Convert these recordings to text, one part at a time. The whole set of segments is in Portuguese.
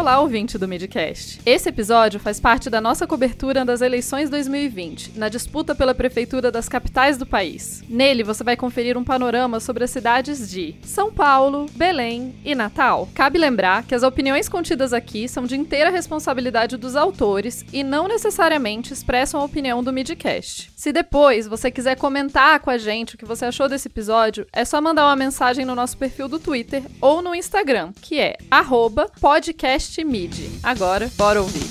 Olá, ouvinte do Midcast. Esse episódio faz parte da nossa cobertura das eleições 2020, na disputa pela prefeitura das capitais do país. Nele, você vai conferir um panorama sobre as cidades de São Paulo, Belém e Natal. Cabe lembrar que as opiniões contidas aqui são de inteira responsabilidade dos autores e não necessariamente expressam a opinião do Midcast. Se depois você quiser comentar com a gente o que você achou desse episódio, é só mandar uma mensagem no nosso perfil do Twitter ou no Instagram, que é podcast podcast MIDI. Agora, bora ouvir.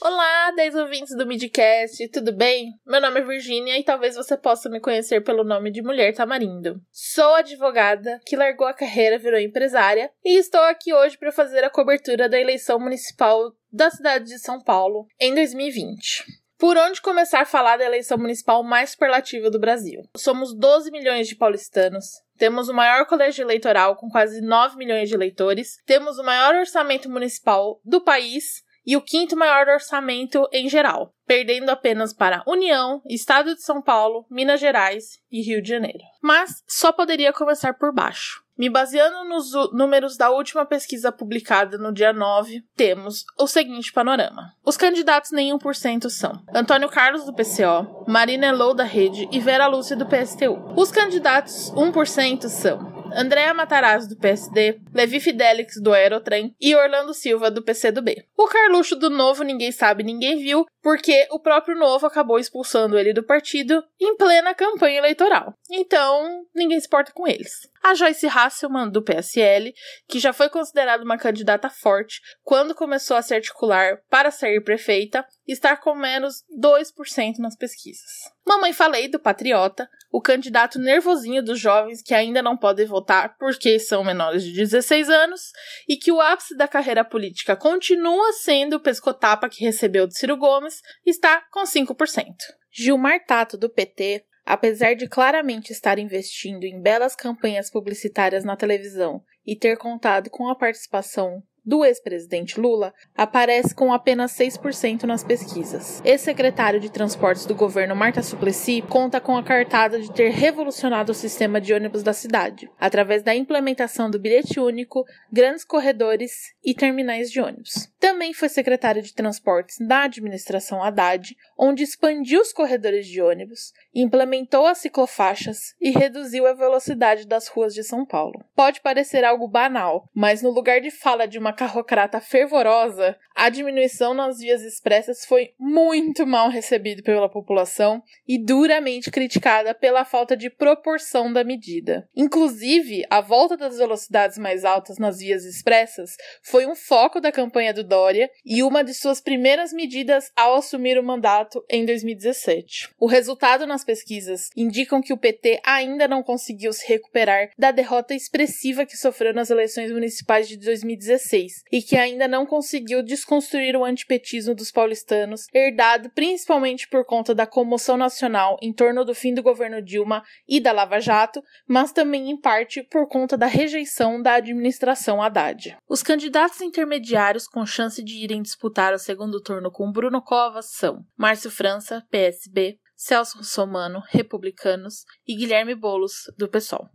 Olá, 10 ouvintes do Midcast, tudo bem? Meu nome é Virginia e talvez você possa me conhecer pelo nome de Mulher Tamarindo. Sou advogada que largou a carreira, virou empresária e estou aqui hoje para fazer a cobertura da eleição municipal da cidade de São Paulo em 2020. Por onde começar a falar da eleição municipal mais superlativa do Brasil? Somos 12 milhões de paulistanos, temos o maior colégio eleitoral com quase 9 milhões de eleitores, temos o maior orçamento municipal do país e o quinto maior orçamento em geral, perdendo apenas para União, Estado de São Paulo, Minas Gerais e Rio de Janeiro. Mas só poderia começar por baixo. Me baseando nos números da última pesquisa publicada no dia 9, temos o seguinte panorama. Os candidatos nem 1% são Antônio Carlos do PCO, Marina Elou da Rede e Vera Lúcia do PSTU. Os candidatos 1% são Andréa Matarazzo, do PSD, Levi Fidelix, do Aerotrem e Orlando Silva, do PCdoB. O Carluxo do Novo Ninguém Sabe Ninguém Viu, porque o próprio Novo acabou expulsando ele do partido em plena campanha eleitoral. Então, ninguém se importa com eles. A Joyce Hasselman, do PSL, que já foi considerada uma candidata forte quando começou a se articular para ser prefeita, está com menos 2% nas pesquisas. Mamãe Falei, do Patriota, o candidato nervosinho dos jovens que ainda não podem votar porque são menores de 16 anos e que o ápice da carreira política continua sendo o pescotapa que recebeu de Ciro Gomes, está com 5%. Gilmar Tato, do PT, apesar de claramente estar investindo em belas campanhas publicitárias na televisão e ter contado com a participação do ex-presidente Lula aparece com apenas 6% nas pesquisas. Ex-secretário de Transportes do governo Marta Suplicy conta com a cartada de ter revolucionado o sistema de ônibus da cidade, através da implementação do bilhete único, grandes corredores e terminais de ônibus. Também foi secretário de Transportes da administração Haddad, onde expandiu os corredores de ônibus, implementou as ciclofaixas e reduziu a velocidade das ruas de São Paulo. Pode parecer algo banal, mas no lugar de fala de uma carrocrata fervorosa, a diminuição nas vias expressas foi muito mal recebida pela população e duramente criticada pela falta de proporção da medida. Inclusive, a volta das velocidades mais altas nas vias expressas foi um foco da campanha do Dória e uma de suas primeiras medidas ao assumir o mandato em 2017. O resultado nas pesquisas indicam que o PT ainda não conseguiu se recuperar da derrota expressiva que sofreu nas eleições municipais de 2016 e que ainda não conseguiu desconstruir o antipetismo dos paulistanos, herdado principalmente por conta da comoção nacional em torno do fim do governo Dilma e da Lava Jato, mas também em parte por conta da rejeição da administração Haddad. Os candidatos intermediários com chance de irem disputar o segundo turno com Bruno Covas são Márcio França, PSB, Celso Russomano, Republicanos, e Guilherme Bolos, do PSOL.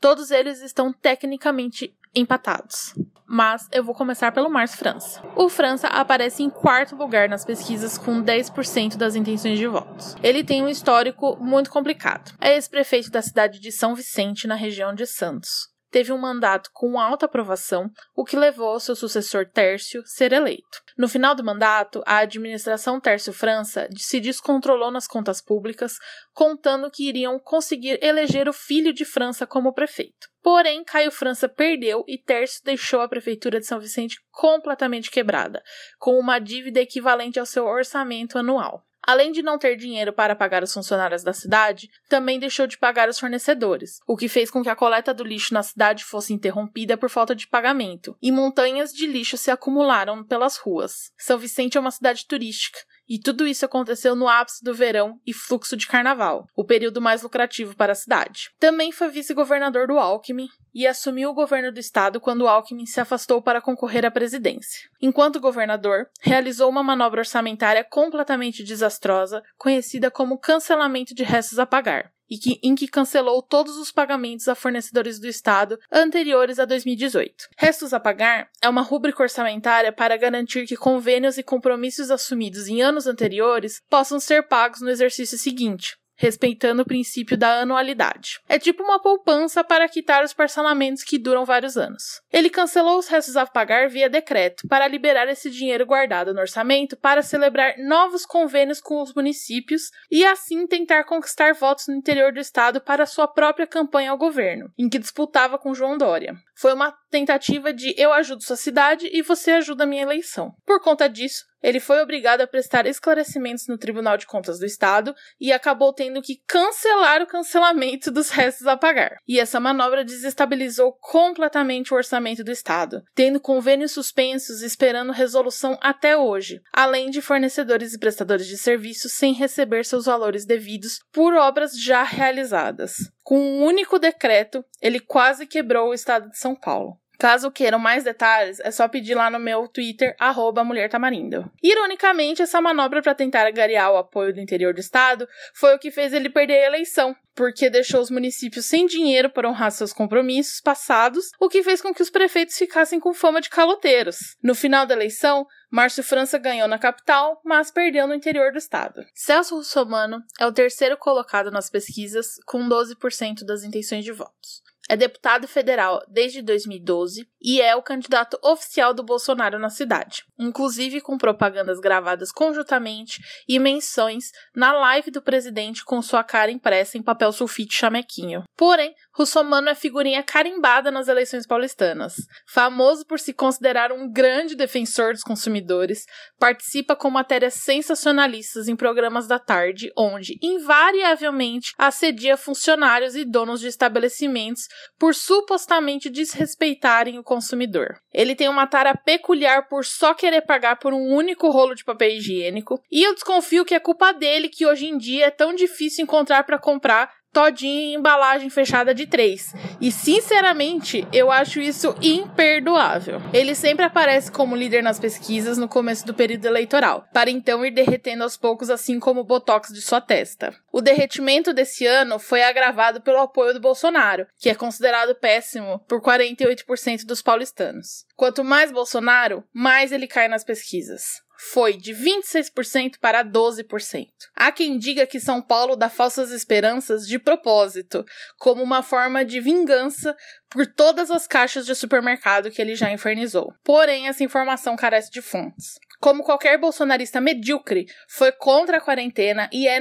Todos eles estão tecnicamente empatados. Mas eu vou começar pelo Márcio França. O França aparece em quarto lugar nas pesquisas com 10% das intenções de votos. Ele tem um histórico muito complicado. É ex-prefeito da cidade de São Vicente, na região de Santos teve um mandato com alta aprovação, o que levou seu sucessor Tércio ser eleito. No final do mandato, a administração Tércio França se descontrolou nas contas públicas, contando que iriam conseguir eleger o filho de França como prefeito. Porém, Caio França perdeu e Tércio deixou a prefeitura de São Vicente completamente quebrada, com uma dívida equivalente ao seu orçamento anual. Além de não ter dinheiro para pagar os funcionários da cidade, também deixou de pagar os fornecedores, o que fez com que a coleta do lixo na cidade fosse interrompida por falta de pagamento, e montanhas de lixo se acumularam pelas ruas. São Vicente é uma cidade turística, e tudo isso aconteceu no ápice do verão e fluxo de carnaval, o período mais lucrativo para a cidade. Também foi vice-governador do Alckmin e assumiu o governo do estado quando Alckmin se afastou para concorrer à presidência. Enquanto governador, realizou uma manobra orçamentária completamente desastrosa, conhecida como cancelamento de restos a pagar. E que, em que cancelou todos os pagamentos a fornecedores do Estado anteriores a 2018. Restos a pagar é uma rúbrica orçamentária para garantir que convênios e compromissos assumidos em anos anteriores possam ser pagos no exercício seguinte, respeitando o princípio da anualidade. É tipo uma poupança para quitar os parcelamentos que duram vários anos. Ele cancelou os restos a pagar via decreto para liberar esse dinheiro guardado no orçamento para celebrar novos convênios com os municípios e assim tentar conquistar votos no interior do estado para sua própria campanha ao governo, em que disputava com João Dória. Foi uma tentativa de eu ajudo sua cidade e você ajuda a minha eleição. Por conta disso, ele foi obrigado a prestar esclarecimentos no Tribunal de Contas do Estado e acabou tendo que cancelar o cancelamento dos restos a pagar. E essa manobra desestabilizou completamente o orçamento do Estado, tendo convênios suspensos esperando resolução até hoje, além de fornecedores e prestadores de serviços sem receber seus valores devidos por obras já realizadas. Com um único decreto, ele quase quebrou o estado de São Paulo. Caso queiram mais detalhes, é só pedir lá no meu Twitter, arroba Mulher Tamarindo. Ironicamente, essa manobra para tentar agariar o apoio do interior do estado foi o que fez ele perder a eleição, porque deixou os municípios sem dinheiro para honrar seus compromissos passados, o que fez com que os prefeitos ficassem com fama de caloteiros. No final da eleição, Márcio França ganhou na capital, mas perdeu no interior do estado. Celso Russomano é o terceiro colocado nas pesquisas, com 12% das intenções de votos. É deputado federal desde 2012 e é o candidato oficial do Bolsonaro na cidade, inclusive com propagandas gravadas conjuntamente e menções na live do presidente com sua cara impressa em papel sulfite chamequinho. Porém, Russomano é figurinha carimbada nas eleições paulistanas. Famoso por se considerar um grande defensor dos consumidores, participa com matérias sensacionalistas em programas da tarde, onde invariavelmente assedia funcionários e donos de estabelecimentos por supostamente desrespeitarem o consumidor. Ele tem uma tara peculiar por só querer pagar por um único rolo de papel higiênico, e eu desconfio que é culpa dele que hoje em dia é tão difícil encontrar para comprar todinho em embalagem fechada de três. E sinceramente, eu acho isso imperdoável. Ele sempre aparece como líder nas pesquisas no começo do período eleitoral, para então ir derretendo aos poucos, assim como o botox de sua testa. O derretimento desse ano foi agravado pelo apoio do Bolsonaro, que é considerado péssimo por 48% dos paulistanos. Quanto mais Bolsonaro, mais ele cai nas pesquisas foi de 26% para 12%. Há quem diga que São Paulo dá falsas esperanças de propósito, como uma forma de vingança por todas as caixas de supermercado que ele já infernizou. Porém, essa informação carece de fontes como qualquer bolsonarista medíocre, foi contra a quarentena e é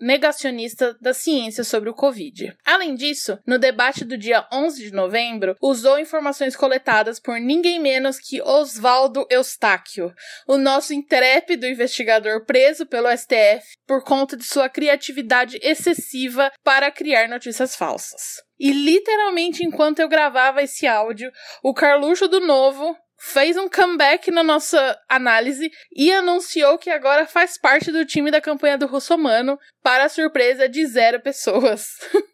negacionista da ciência sobre o Covid. Além disso, no debate do dia 11 de novembro, usou informações coletadas por ninguém menos que Oswaldo Eustáquio, o nosso intrépido investigador preso pelo STF por conta de sua criatividade excessiva para criar notícias falsas. E literalmente, enquanto eu gravava esse áudio, o Carluxo do Novo fez um comeback na nossa análise e anunciou que agora faz parte do time da campanha do Russomano, para a surpresa de zero pessoas.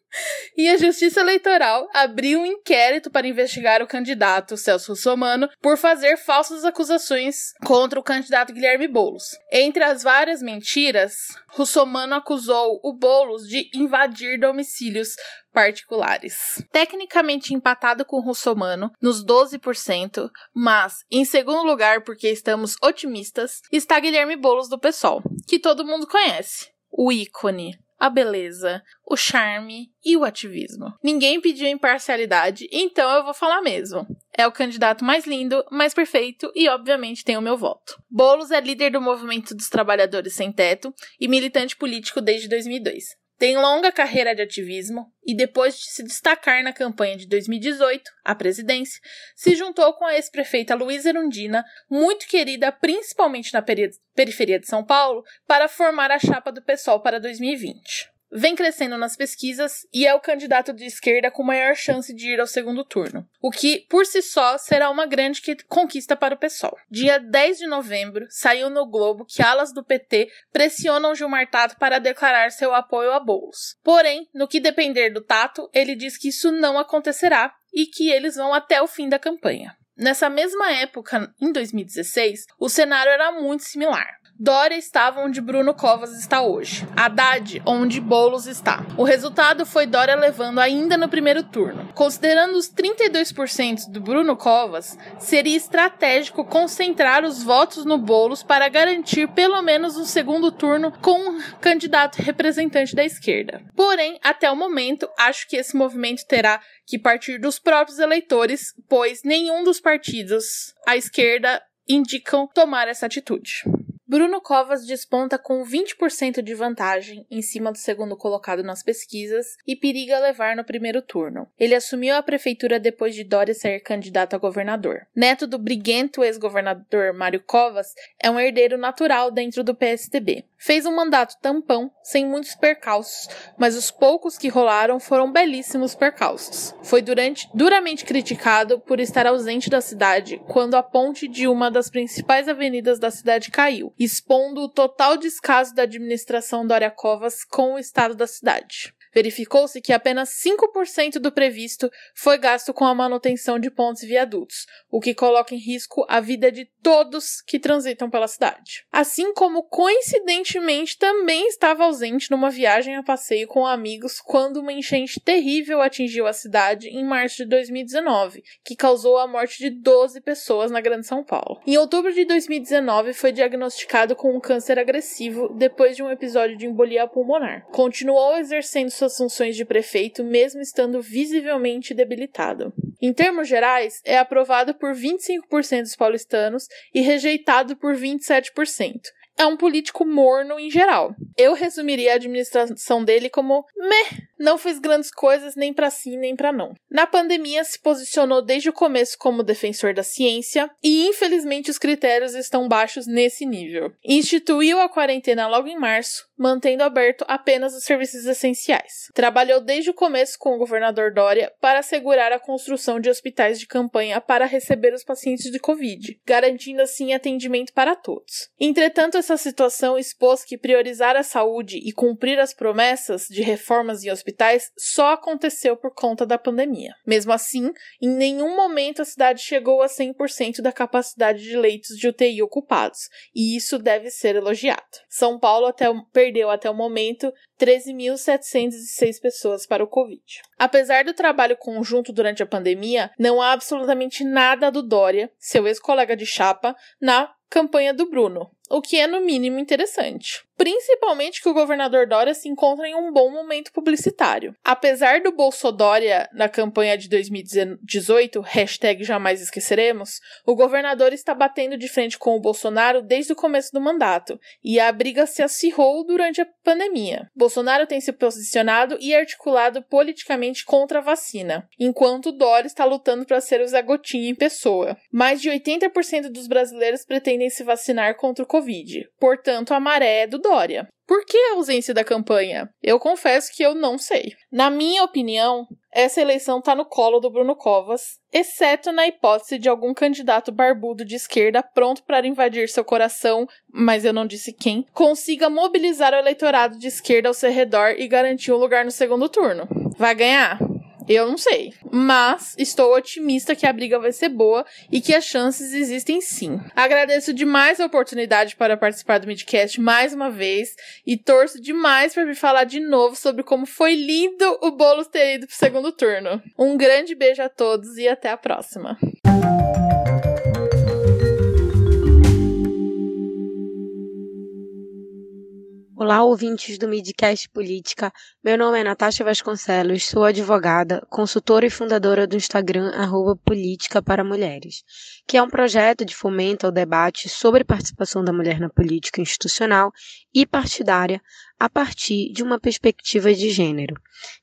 E a Justiça Eleitoral abriu um inquérito para investigar o candidato Celso Russomano por fazer falsas acusações contra o candidato Guilherme Boulos. Entre as várias mentiras, Russomano acusou o Boulos de invadir domicílios particulares. Tecnicamente empatado com Russomano, nos 12%, mas em segundo lugar, porque estamos otimistas, está Guilherme Boulos do PSOL, que todo mundo conhece. O ícone a beleza, o charme e o ativismo. Ninguém pediu imparcialidade, então eu vou falar mesmo. É o candidato mais lindo, mais perfeito e, obviamente, tem o meu voto. Bolos é líder do movimento dos trabalhadores sem teto e militante político desde 2002. Tem longa carreira de ativismo e, depois de se destacar na campanha de 2018, à presidência, se juntou com a ex-prefeita Luísa Erundina, muito querida principalmente na periferia de São Paulo, para formar a chapa do PSOL para 2020 vem crescendo nas pesquisas e é o candidato de esquerda com maior chance de ir ao segundo turno, o que, por si só, será uma grande conquista para o PSOL. Dia 10 de novembro, saiu no Globo que alas do PT pressionam Gilmar Tato para declarar seu apoio a Boulos. Porém, no que depender do Tato, ele diz que isso não acontecerá e que eles vão até o fim da campanha. Nessa mesma época, em 2016, o cenário era muito similar. Dória estava onde Bruno Covas está hoje. Haddad onde Boulos está. O resultado foi Dória levando ainda no primeiro turno. Considerando os 32% do Bruno Covas, seria estratégico concentrar os votos no Boulos para garantir pelo menos um segundo turno com um candidato representante da esquerda. Porém, até o momento, acho que esse movimento terá que partir dos próprios eleitores, pois nenhum dos partidos à esquerda indicam tomar essa atitude. Bruno Covas desponta com 20% de vantagem em cima do segundo colocado nas pesquisas e periga levar no primeiro turno. Ele assumiu a prefeitura depois de Dória ser candidato a governador. Neto do briguento ex-governador Mário Covas, é um herdeiro natural dentro do PSDB. Fez um mandato tampão, sem muitos percalços, mas os poucos que rolaram foram belíssimos percalços. Foi durante, duramente criticado por estar ausente da cidade quando a ponte de uma das principais avenidas da cidade caiu expondo o total descaso da administração Dória Covas com o estado da cidade. Verificou-se que apenas 5% do previsto foi gasto com a manutenção de pontes e viadutos, o que coloca em risco a vida de todos que transitam pela cidade. Assim como coincidentemente também estava ausente numa viagem a passeio com amigos quando uma enchente terrível atingiu a cidade em março de 2019, que causou a morte de 12 pessoas na Grande São Paulo. Em outubro de 2019 foi diagnosticado com um câncer agressivo depois de um episódio de embolia pulmonar. Continuou exercendo suas funções de prefeito, mesmo estando visivelmente debilitado. Em termos gerais, é aprovado por 25% dos paulistanos e rejeitado por 27% é um político morno em geral. Eu resumiria a administração dele como meh, não fez grandes coisas nem para sim nem para não. Na pandemia se posicionou desde o começo como defensor da ciência e infelizmente os critérios estão baixos nesse nível. Instituiu a quarentena logo em março, mantendo aberto apenas os serviços essenciais. Trabalhou desde o começo com o governador Dória para assegurar a construção de hospitais de campanha para receber os pacientes de Covid, garantindo assim atendimento para todos. Entretanto, essa situação expôs que priorizar a saúde e cumprir as promessas de reformas em hospitais só aconteceu por conta da pandemia. Mesmo assim, em nenhum momento a cidade chegou a 100% da capacidade de leitos de UTI ocupados, e isso deve ser elogiado. São Paulo até perdeu até o momento 13.706 pessoas para o Covid. Apesar do trabalho conjunto durante a pandemia, não há absolutamente nada do Dória, seu ex-colega de chapa, na campanha do Bruno, o que é no mínimo interessante. Principalmente que o governador Dória se encontra em um bom momento publicitário. Apesar do Bolsodória na campanha de 2018, hashtag jamais esqueceremos, o governador está batendo de frente com o Bolsonaro desde o começo do mandato, e a briga se acirrou durante a pandemia. Bolsonaro tem se posicionado e articulado politicamente contra a vacina, enquanto Dória está lutando para ser o Zé Gotinha em pessoa. Mais de 80% dos brasileiros pretendem se vacinar contra o Covid, portanto a maré é do Dória. Por que a ausência da campanha? Eu confesso que eu não sei. Na minha opinião, essa eleição está no colo do Bruno Covas, exceto na hipótese de algum candidato barbudo de esquerda pronto para invadir seu coração, mas eu não disse quem, consiga mobilizar o eleitorado de esquerda ao seu redor e garantir um lugar no segundo turno. Vai ganhar? Eu não sei. Mas estou otimista que a briga vai ser boa e que as chances existem sim. Agradeço demais a oportunidade para participar do Midcast mais uma vez e torço demais para me falar de novo sobre como foi lindo o Boulos ter ido pro segundo turno. Um grande beijo a todos e até a próxima. Olá, ouvintes do Midcast Política. Meu nome é Natasha Vasconcelos, sou advogada, consultora e fundadora do Instagram arroba Política para Mulheres, que é um projeto de fomento ao debate sobre participação da mulher na política institucional e partidária a partir de uma perspectiva de gênero.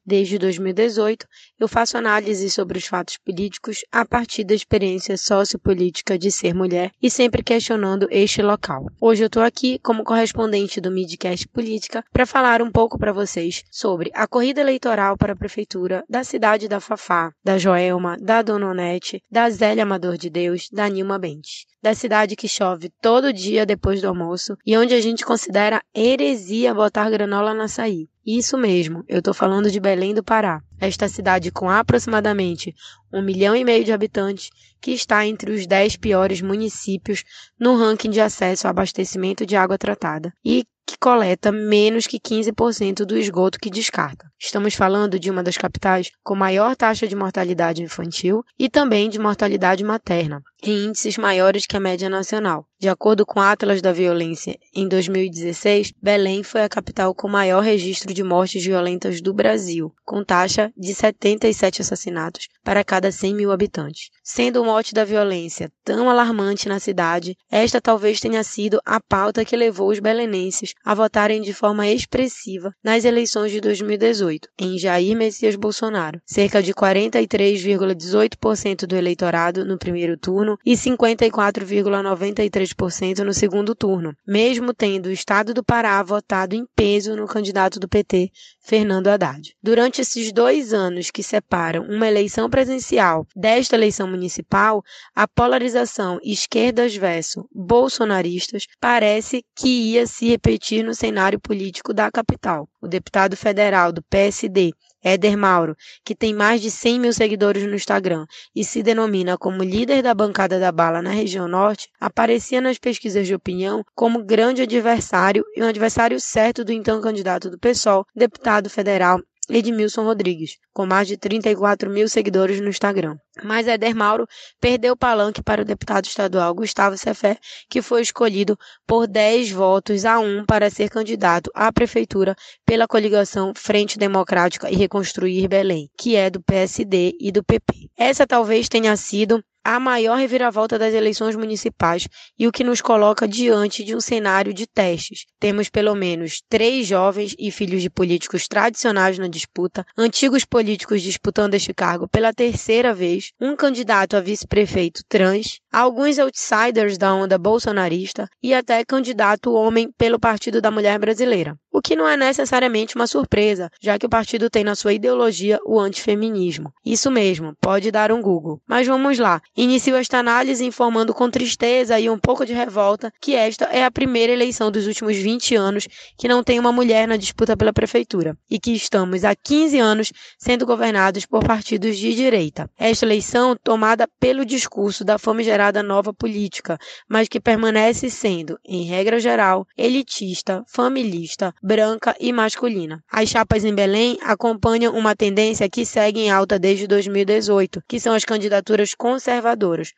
Desde 2018, eu faço análise sobre os fatos políticos a partir da experiência sociopolítica de ser mulher e sempre questionando este local. Hoje eu estou aqui como correspondente do Midcast Política para falar um pouco para vocês sobre a corrida eleitoral para a prefeitura da cidade da Fafá, da Joelma, da Dona Onete, da Zélia Amador de Deus, da Nilma Bentes. Da cidade que chove todo dia depois do almoço e onde a gente considera heresia botar granola na açaí. Isso mesmo, eu estou falando de Belém do Pará. Esta cidade com aproximadamente um milhão e meio de habitantes, que está entre os dez piores municípios no ranking de acesso ao abastecimento de água tratada e que coleta menos que 15% do esgoto que descarta. Estamos falando de uma das capitais com maior taxa de mortalidade infantil e também de mortalidade materna, em índices maiores que a média nacional. De acordo com o Atlas da Violência, em 2016, Belém foi a capital com maior registro de mortes violentas do Brasil, com taxa de 77 assassinatos para cada 100 mil habitantes. Sendo o mote da violência tão alarmante na cidade, esta talvez tenha sido a pauta que levou os belenenses a votarem de forma expressiva nas eleições de 2018 em Jair Messias Bolsonaro, cerca de 43,18% do eleitorado no primeiro turno e 54,93% no segundo turno, mesmo tendo o estado do Pará votado em peso no candidato do PT, Fernando Haddad. Durante esses dois anos que separam uma eleição presencial desta eleição municipal, a polarização esquerdas versus bolsonaristas parece que ia se repetir no cenário político da capital. O deputado federal do PSD, Éder Mauro, que tem mais de 100 mil seguidores no Instagram e se denomina como líder da bancada da bala na região norte, aparecia nas pesquisas de opinião como grande adversário e um adversário certo do então candidato do PSOL, deputado federal Edmilson Rodrigues, com mais de 34 mil seguidores no Instagram. Mas Éder Mauro perdeu o palanque para o deputado estadual Gustavo Cefé, que foi escolhido por 10 votos a 1 para ser candidato à prefeitura pela coligação Frente Democrática e Reconstruir Belém, que é do PSD e do PP. Essa talvez tenha sido a maior reviravolta das eleições municipais e o que nos coloca diante de um cenário de testes. Temos pelo menos três jovens e filhos de políticos tradicionais na disputa, antigos políticos disputando este cargo pela terceira vez, um candidato a vice-prefeito trans, alguns outsiders da onda bolsonarista e até candidato homem pelo Partido da Mulher Brasileira. O que não é necessariamente uma surpresa, já que o partido tem na sua ideologia o antifeminismo. Isso mesmo, pode dar um Google. Mas vamos lá. Inicio esta análise informando com tristeza e um pouco de revolta que esta é a primeira eleição dos últimos 20 anos que não tem uma mulher na disputa pela prefeitura e que estamos há 15 anos sendo governados por partidos de direita. Esta eleição tomada pelo discurso da famigerada nova política, mas que permanece sendo, em regra geral, elitista, familista, branca e masculina. As chapas em Belém acompanham uma tendência que segue em alta desde 2018, que são as candidaturas conservadoras,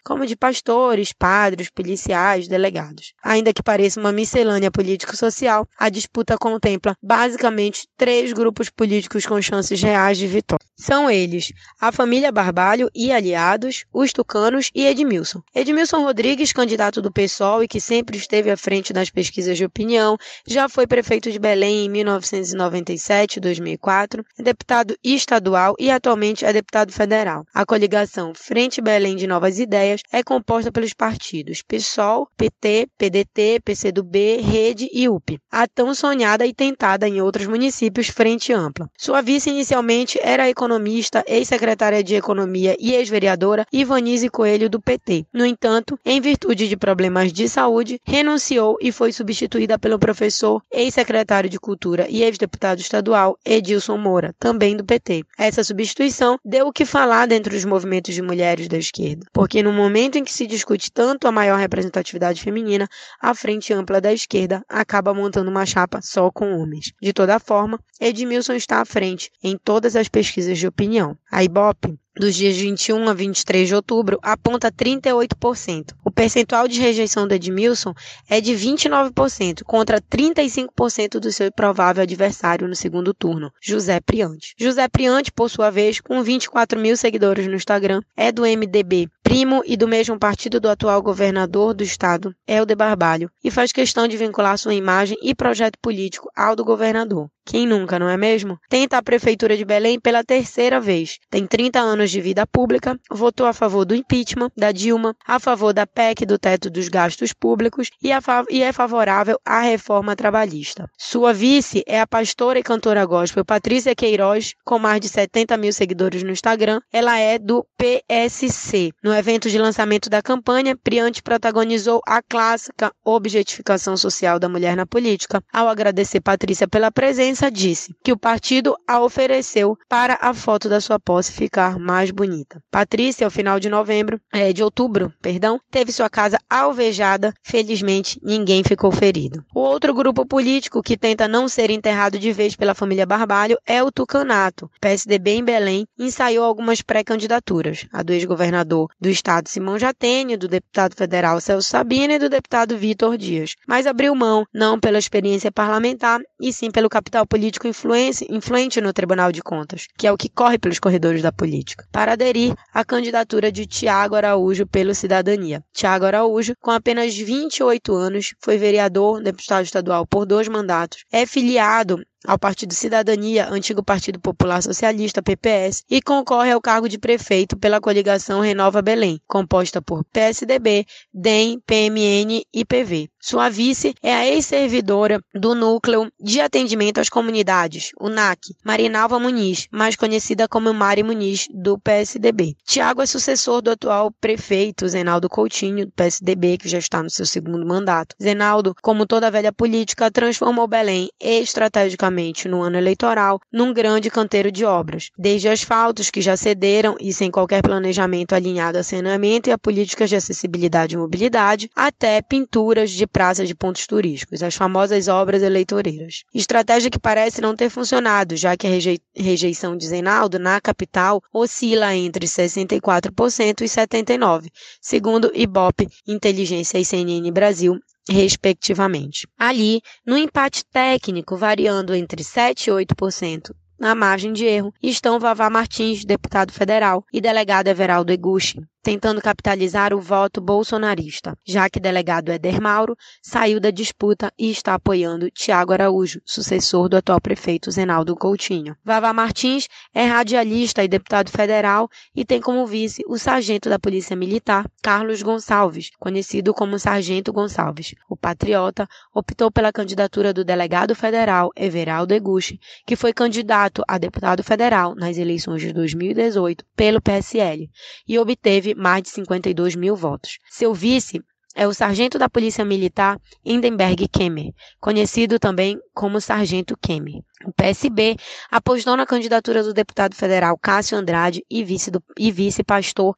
como de pastores, padres, policiais, delegados. Ainda que pareça uma miscelânea político-social, a disputa contempla basicamente três grupos políticos com chances reais de vitória. São eles a família Barbalho e aliados, os tucanos e Edmilson. Edmilson Rodrigues, candidato do PSOL e que sempre esteve à frente das pesquisas de opinião, já foi prefeito de Belém em 1997 2004, é deputado estadual e atualmente é deputado federal. A coligação Frente Belém de Novas Ideias é composta pelos partidos PSOL, PT, PDT, PCdoB, Rede e UP. A tão sonhada e tentada em outros municípios Frente Ampla. Sua vice inicialmente era a economista, ex-secretária de Economia e ex-vereadora Ivanise Coelho do PT. No entanto, em virtude de problemas de saúde, renunciou e foi substituída pelo professor, ex-secretário de Cultura e ex-deputado estadual Edilson Moura, também do PT. Essa substituição deu o que falar dentro dos movimentos de mulheres da esquerda, porque no momento em que se discute tanto a maior representatividade feminina, a frente ampla da esquerda acaba montando uma chapa só com homens. De toda forma, Edmilson está à frente em todas as pesquisas de opinião. A Ibope dos dias 21 a 23 de outubro aponta 38%. O percentual de rejeição do Edmilson é de 29%, contra 35% do seu provável adversário no segundo turno, José Priante. José Priante, por sua vez, com 24 mil seguidores no Instagram, é do MDB, primo e do mesmo partido do atual governador do estado, Helder Barbalho, e faz questão de vincular sua imagem e projeto político ao do governador. Quem nunca, não é mesmo? Tenta a Prefeitura de Belém pela terceira vez. Tem 30 anos de vida pública, votou a favor do impeachment da Dilma, a favor da PEC do teto dos gastos públicos e, e é favorável à reforma trabalhista. Sua vice é a pastora e cantora gospel Patrícia Queiroz, com mais de 70 mil seguidores no Instagram. Ela é do PSC. No evento de lançamento da campanha, Priante protagonizou a clássica objetificação social da mulher na política. Ao agradecer Patrícia pela presença, disse que o partido a ofereceu para a foto da sua posse ficar mais bonita. Patrícia, ao final de novembro, é, de outubro, perdão, teve sua casa alvejada. Felizmente, ninguém ficou ferido. O outro grupo político que tenta não ser enterrado de vez pela família Barbalho é o Tucanato. PSDB em Belém ensaiou algumas pré-candidaturas. A do ex-governador do estado Simão Jatene, do deputado federal Celso Sabina e do deputado Vitor Dias. Mas abriu mão, não pela experiência parlamentar, e sim pelo capital político influente no Tribunal de Contas, que é o que corre pelos corredores da política, para aderir à candidatura de Tiago Araújo pelo Cidadania. Tiago Araújo, com apenas 28 anos, foi vereador, deputado estadual por dois mandatos, é filiado ao Partido Cidadania, antigo Partido Popular Socialista, PPS, e concorre ao cargo de prefeito pela coligação Renova Belém, composta por PSDB, DEM, PMN e PV. Sua vice é a ex-servidora do Núcleo de Atendimento às Comunidades, o NAC, Marinalva Muniz, mais conhecida como Mari Muniz, do PSDB. Tiago é sucessor do atual prefeito Zenaldo Coutinho, do PSDB, que já está no seu segundo mandato. Zenaldo, como toda velha política, transformou Belém estrategicamente no ano eleitoral, num grande canteiro de obras, desde asfaltos que já cederam e sem qualquer planejamento alinhado a saneamento e a políticas de acessibilidade e mobilidade, até pinturas de praças de pontos turísticos, as famosas obras eleitoreiras. Estratégia que parece não ter funcionado, já que a rejeição de Zenaldo na capital oscila entre 64% e 79%, segundo Ibope Inteligência e CNN Brasil, respectivamente. Ali, no empate técnico, variando entre 7 e 8%, na margem de erro, estão Vavá Martins, deputado federal, e delegado Everaldo Eguchi, tentando capitalizar o voto bolsonarista, já que delegado Éder Mauro saiu da disputa e está apoiando Tiago Araújo, sucessor do atual prefeito Zenaldo Coutinho. Vavá Martins é radialista e deputado federal e tem como vice o sargento da Polícia Militar, Carlos Gonçalves, conhecido como Sargento Gonçalves. O patriota optou pela candidatura do delegado federal Everaldo Eguchi, que foi candidato a deputado federal nas eleições de 2018 pelo PSL e obteve mais de 52 mil votos. Seu vice é o sargento da Polícia Militar Hindenberg Kemmer, conhecido também como Sargento Kemmer. O PSB apostou na candidatura do deputado federal Cássio Andrade e vice, do, e vice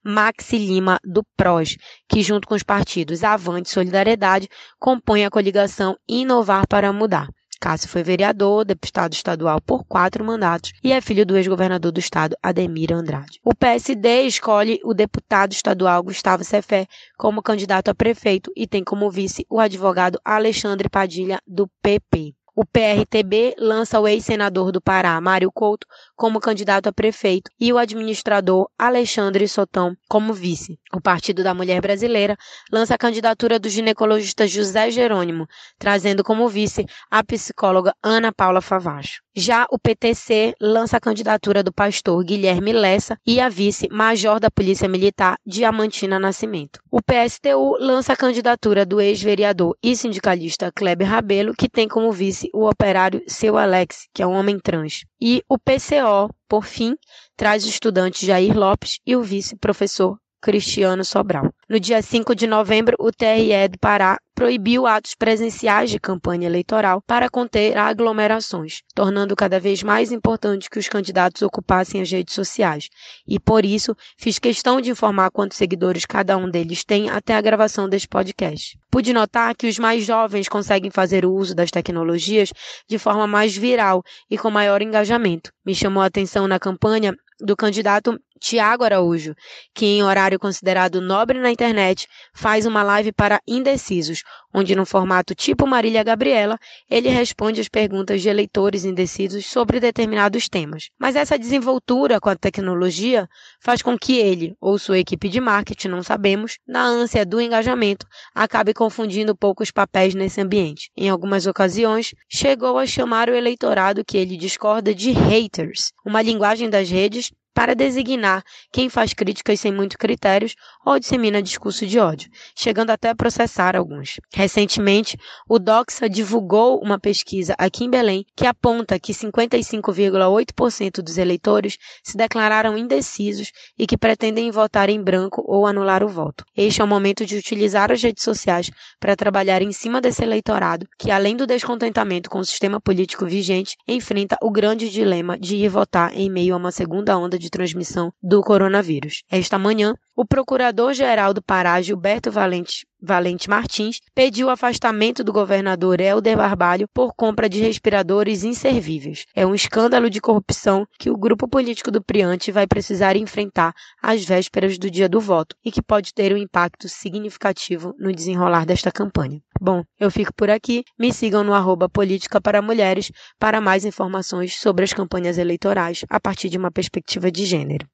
Maxi Lima do PROS, que junto com os partidos Avante e Solidariedade compõem a coligação Inovar para Mudar. Cássio foi vereador, deputado estadual por quatro mandatos e é filho do ex-governador do estado, Ademir Andrade. O PSD escolhe o deputado estadual Gustavo Cefé como candidato a prefeito e tem como vice o advogado Alexandre Padilha, do PP. O PRTB lança o ex-senador do Pará, Mário Couto, como candidato a prefeito e o administrador Alexandre Sotão como vice. O Partido da Mulher Brasileira lança a candidatura do ginecologista José Jerônimo, trazendo como vice a psicóloga Ana Paula Favacho. Já o PTC lança a candidatura do pastor Guilherme Lessa e a vice major da Polícia Militar Diamantina Nascimento. O PSTU lança a candidatura do ex-vereador e sindicalista Kleber Rabelo, que tem como vice o operário Seu Alex, que é um homem trans. E o PCO, por fim, traz o estudante Jair Lopes e o vice-professor Cristiano Sobral. No dia 5 de novembro, o TRE do Pará proibiu atos presenciais de campanha eleitoral para conter aglomerações, tornando cada vez mais importante que os candidatos ocupassem as redes sociais. E por isso, fiz questão de informar quantos seguidores cada um deles tem até a gravação deste podcast. Pude notar que os mais jovens conseguem fazer o uso das tecnologias de forma mais viral e com maior engajamento. Me chamou a atenção na campanha do candidato Tiago Araújo, que em horário considerado nobre na internet, faz uma live para indecisos, onde no formato tipo Marília Gabriela, ele responde as perguntas de eleitores indecisos sobre determinados temas. Mas essa desenvoltura com a tecnologia faz com que ele, ou sua equipe de marketing, não sabemos, na ânsia do engajamento, acabe confundindo poucos papéis nesse ambiente. Em algumas ocasiões, chegou a chamar o eleitorado que ele discorda de haters, uma linguagem das redes para designar quem faz críticas sem muitos critérios ou dissemina discurso de ódio, chegando até a processar alguns. Recentemente, o Doxa divulgou uma pesquisa aqui em Belém que aponta que 55,8% dos eleitores se declararam indecisos e que pretendem votar em branco ou anular o voto. Este é o momento de utilizar as redes sociais para trabalhar em cima desse eleitorado que, além do descontentamento com o sistema político vigente, enfrenta o grande dilema de ir votar em meio a uma segunda onda de transmissão do coronavírus. Esta manhã, o procurador-geral do Pará, Gilberto Valente, Valente Martins, pediu o afastamento do governador Helder Barbalho por compra de respiradores inservíveis. É um escândalo de corrupção que o grupo político do Priante vai precisar enfrentar às vésperas do dia do voto e que pode ter um impacto significativo no desenrolar desta campanha. Bom, eu fico por aqui. Me sigam no arroba Política para Mulheres para mais informações sobre as campanhas eleitorais a partir de uma perspectiva de gênero.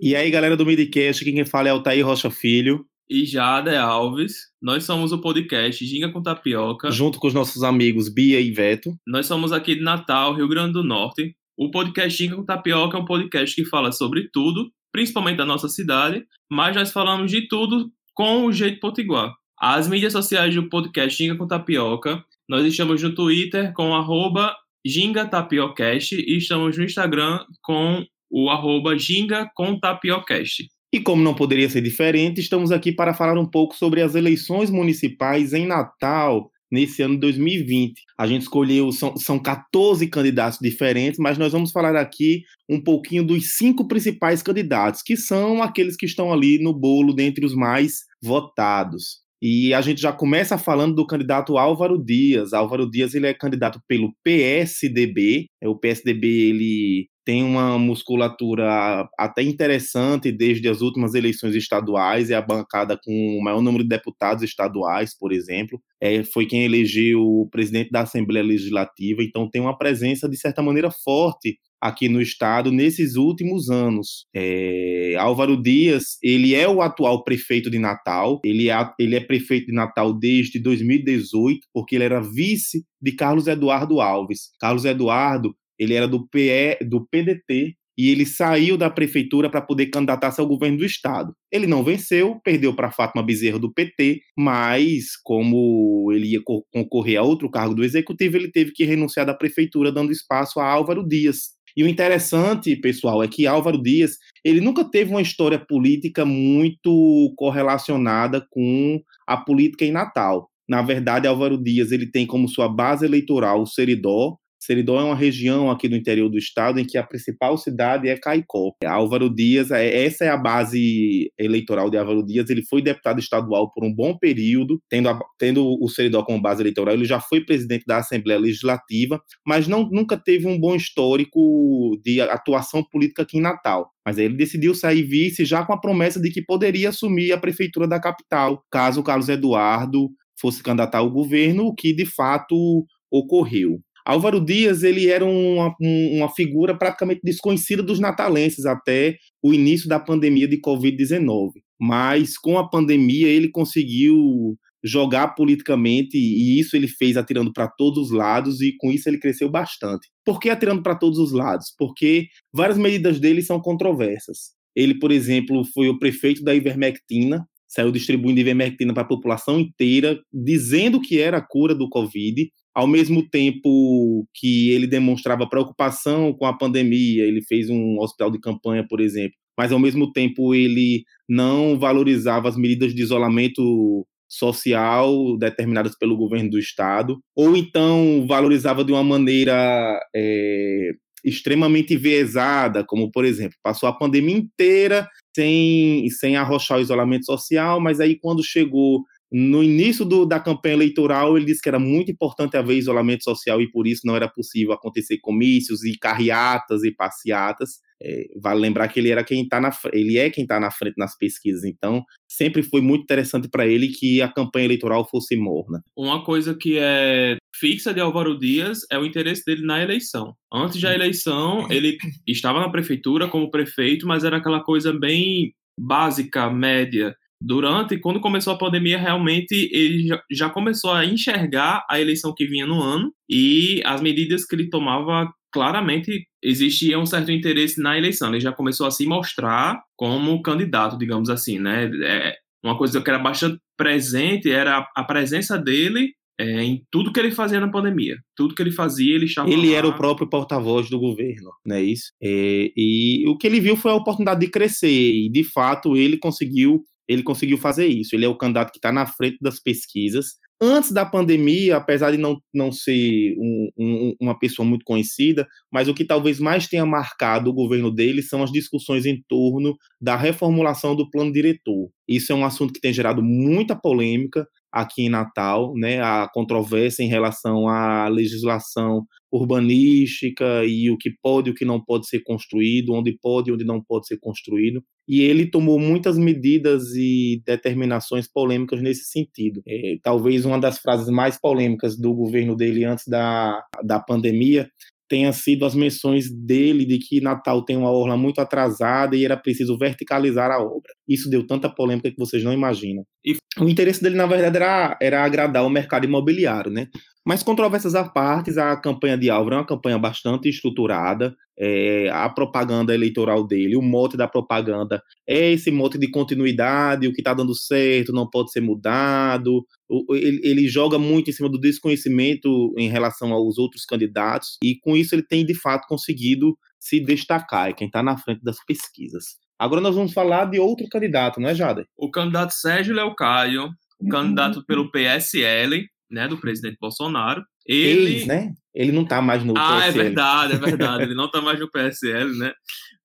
E aí, galera do Midcast, quem fala é o Thaí Rocha Filho. E Jada Alves. Nós somos o podcast Ginga com Tapioca. Junto com os nossos amigos Bia e Veto. Nós somos aqui de Natal, Rio Grande do Norte. O podcast Ginga com Tapioca é um podcast que fala sobre tudo, principalmente da nossa cidade, mas nós falamos de tudo com o jeito potiguar. As mídias sociais do podcast Ginga com Tapioca, nós estamos no Twitter com arroba Ginga Tapiocast e estamos no Instagram com o arroba Ginga com Tapiocast. E como não poderia ser diferente, estamos aqui para falar um pouco sobre as eleições municipais em Natal nesse ano de 2020. A gente escolheu, são, são 14 candidatos diferentes, mas nós vamos falar aqui um pouquinho dos cinco principais candidatos, que são aqueles que estão ali no bolo dentre os mais votados. E a gente já começa falando do candidato Álvaro Dias. Álvaro Dias ele é candidato pelo PSDB. O PSDB ele tem uma musculatura até interessante desde as últimas eleições estaduais, é a bancada com o maior número de deputados estaduais, por exemplo. É, foi quem elegeu o presidente da Assembleia Legislativa, então tem uma presença, de certa maneira, forte aqui no estado nesses últimos anos. É, Álvaro Dias, ele é o atual prefeito de Natal, ele é, ele é prefeito de Natal desde 2018, porque ele era vice de Carlos Eduardo Alves. Carlos Eduardo ele era do, PE, do PDT e ele saiu da prefeitura para poder candidatar-se ao governo do estado. Ele não venceu, perdeu para Fátima Bezerra do PT, mas como ele ia concorrer a outro cargo do executivo, ele teve que renunciar da prefeitura, dando espaço a Álvaro Dias. E o interessante, pessoal, é que Álvaro Dias, ele nunca teve uma história política muito correlacionada com a política em Natal. Na verdade, Álvaro Dias, ele tem como sua base eleitoral o Seridó, Seridó é uma região aqui do interior do estado em que a principal cidade é Caicó. Álvaro Dias, é, essa é a base eleitoral de Álvaro Dias. Ele foi deputado estadual por um bom período, tendo, a, tendo o Seridó como base eleitoral. Ele já foi presidente da Assembleia Legislativa, mas não, nunca teve um bom histórico de atuação política aqui em Natal. Mas aí ele decidiu sair vice já com a promessa de que poderia assumir a prefeitura da capital, caso Carlos Eduardo fosse candidatar ao governo, o que de fato ocorreu. Álvaro Dias ele era uma, uma figura praticamente desconhecida dos natalenses até o início da pandemia de Covid-19. Mas com a pandemia ele conseguiu jogar politicamente e isso ele fez atirando para todos os lados e com isso ele cresceu bastante. Por que atirando para todos os lados? Porque várias medidas dele são controversas. Ele, por exemplo, foi o prefeito da ivermectina, saiu distribuindo ivermectina para a população inteira, dizendo que era a cura do Covid, ao mesmo tempo que ele demonstrava preocupação com a pandemia, ele fez um hospital de campanha, por exemplo, mas ao mesmo tempo ele não valorizava as medidas de isolamento social determinadas pelo governo do estado, ou então valorizava de uma maneira é, extremamente enviesada, como por exemplo, passou a pandemia inteira sem, sem arrochar o isolamento social, mas aí quando chegou no início do, da campanha eleitoral, ele disse que era muito importante haver isolamento social e por isso não era possível acontecer comícios e carreatas e passeatas. É, vale lembrar que ele era quem está na ele é quem está na frente nas pesquisas. Então, sempre foi muito interessante para ele que a campanha eleitoral fosse morna. Uma coisa que é fixa de Álvaro Dias é o interesse dele na eleição. Antes da eleição, ele estava na prefeitura como prefeito, mas era aquela coisa bem básica, média durante, quando começou a pandemia, realmente ele já, começou a enxergar a eleição que vinha no ano e as medidas que ele tomava claramente existia um certo interesse na eleição. Ele já começou a se mostrar como candidato, digamos assim, né? É, uma coisa que era bastante presente era a presença dele é, em tudo que ele fazia na pandemia. Tudo que ele fazia, ele estava Ele lá. era o próprio porta-voz do governo, não é isso? É, e o que ele viu foi a oportunidade de crescer, e de fato ele conseguiu, ele conseguiu fazer isso. Ele é o candidato que está na frente das pesquisas. Antes da pandemia, apesar de não, não ser um, um, uma pessoa muito conhecida, mas o que talvez mais tenha marcado o governo dele são as discussões em torno da reformulação do plano diretor. Isso é um assunto que tem gerado muita polêmica, aqui em Natal, né, a controvérsia em relação à legislação urbanística e o que pode e o que não pode ser construído, onde pode e onde não pode ser construído. E ele tomou muitas medidas e determinações polêmicas nesse sentido. É, talvez uma das frases mais polêmicas do governo dele antes da, da pandemia tenha sido as menções dele de que Natal tem uma orla muito atrasada e era preciso verticalizar a obra. Isso deu tanta polêmica que vocês não imaginam. E o interesse dele, na verdade, era, era agradar o mercado imobiliário, né? Mas controvérsias à parte, a campanha de Álvaro é uma campanha bastante estruturada. É, a propaganda eleitoral dele, o mote da propaganda é esse mote de continuidade, o que está dando certo não pode ser mudado. Ele, ele, joga muito em cima do desconhecimento em relação aos outros candidatos, e com isso ele tem de fato conseguido se destacar, é quem está na frente das pesquisas. Agora nós vamos falar de outro candidato, não é, Jada? O candidato Sérgio Leocádio, o uhum. candidato pelo PSL, né, do presidente Bolsonaro. Ele, Ex, né? Ele não está mais no ah, PSL. Ah, é verdade, é verdade. ele não está mais no PSL, né?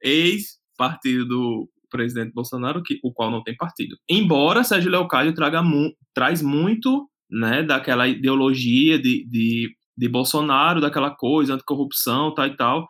Ex-partido do presidente Bolsonaro, que, o qual não tem partido. Embora Sérgio Leocádio traga mu traz muito, né, daquela ideologia de, de, de Bolsonaro, daquela coisa, anticorrupção, tal e tal.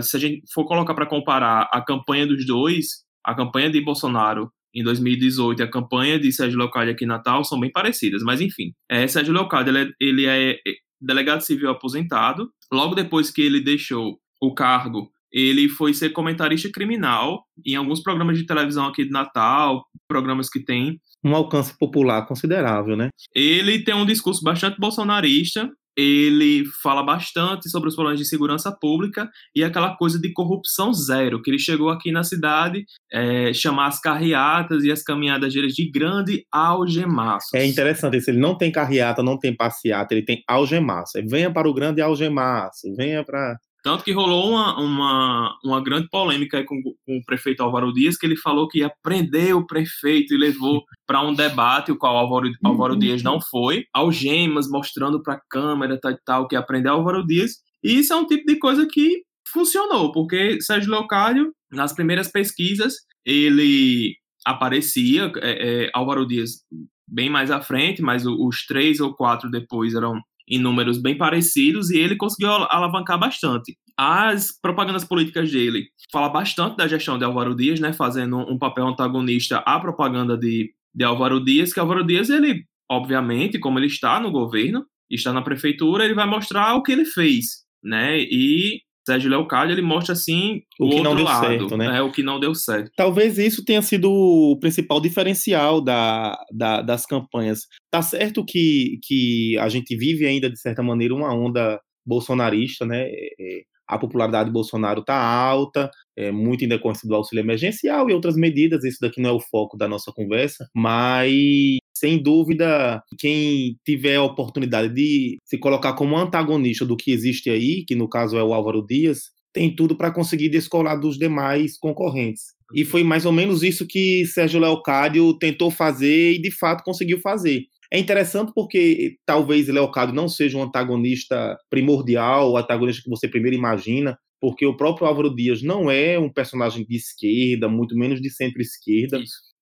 Se a gente for colocar para comparar a campanha dos dois, a campanha de Bolsonaro em 2018 e a campanha de Sérgio Leocádio aqui em Natal são bem parecidas, mas enfim. É, Sérgio Leocádio, ele é, ele é delegado civil aposentado. Logo depois que ele deixou o cargo, ele foi ser comentarista criminal em alguns programas de televisão aqui de Natal, programas que tem um alcance popular considerável, né? Ele tem um discurso bastante bolsonarista, ele fala bastante sobre os problemas de segurança pública e aquela coisa de corrupção zero, que ele chegou aqui na cidade é, chamar as carreatas e as caminhadas de grande algemaço. É interessante isso, ele não tem carreata, não tem passeata, ele tem algemaço. Venha para o grande algemaço, venha para tanto que rolou uma, uma, uma grande polêmica com, com, o prefeito Álvaro Dias, que ele falou que ia prender o prefeito e levou para um debate, o qual Álvaro, Álvaro uhum. Dias não foi, algemas mostrando para a câmera tal tal, que ia prender Álvaro Dias. E isso é um tipo de coisa que funcionou, porque Sérgio Leocádio, nas primeiras pesquisas, ele aparecia, é, é, Álvaro Dias bem mais à frente, mas os três ou quatro depois eram em números bem parecidos e ele conseguiu alavancar bastante. As propagandas políticas dele fala bastante da gestão de Álvaro Dias, né, fazendo um papel antagonista à propaganda de, de Álvaro Dias, que Álvaro Dias, ele, obviamente, como ele está no governo, está na prefeitura, ele vai mostrar o que ele fez, né, e Sérgio Leocádio, ele mostra assim o, o que não deu lado, certo, né? É, o que não deu certo. Talvez isso tenha sido o principal diferencial da, da, das campanhas. Tá certo que, que a gente vive ainda, de certa maneira, uma onda bolsonarista, né? É, é a popularidade do Bolsonaro está alta, é, muito ainda conhecido do auxílio emergencial e outras medidas, isso daqui não é o foco da nossa conversa, mas sem dúvida, quem tiver a oportunidade de se colocar como antagonista do que existe aí, que no caso é o Álvaro Dias, tem tudo para conseguir descolar dos demais concorrentes. E foi mais ou menos isso que Sérgio Leocádio tentou fazer e de fato conseguiu fazer. É interessante porque talvez Leocádio não seja um antagonista primordial, o antagonista que você primeiro imagina, porque o próprio Álvaro Dias não é um personagem de esquerda, muito menos de centro-esquerda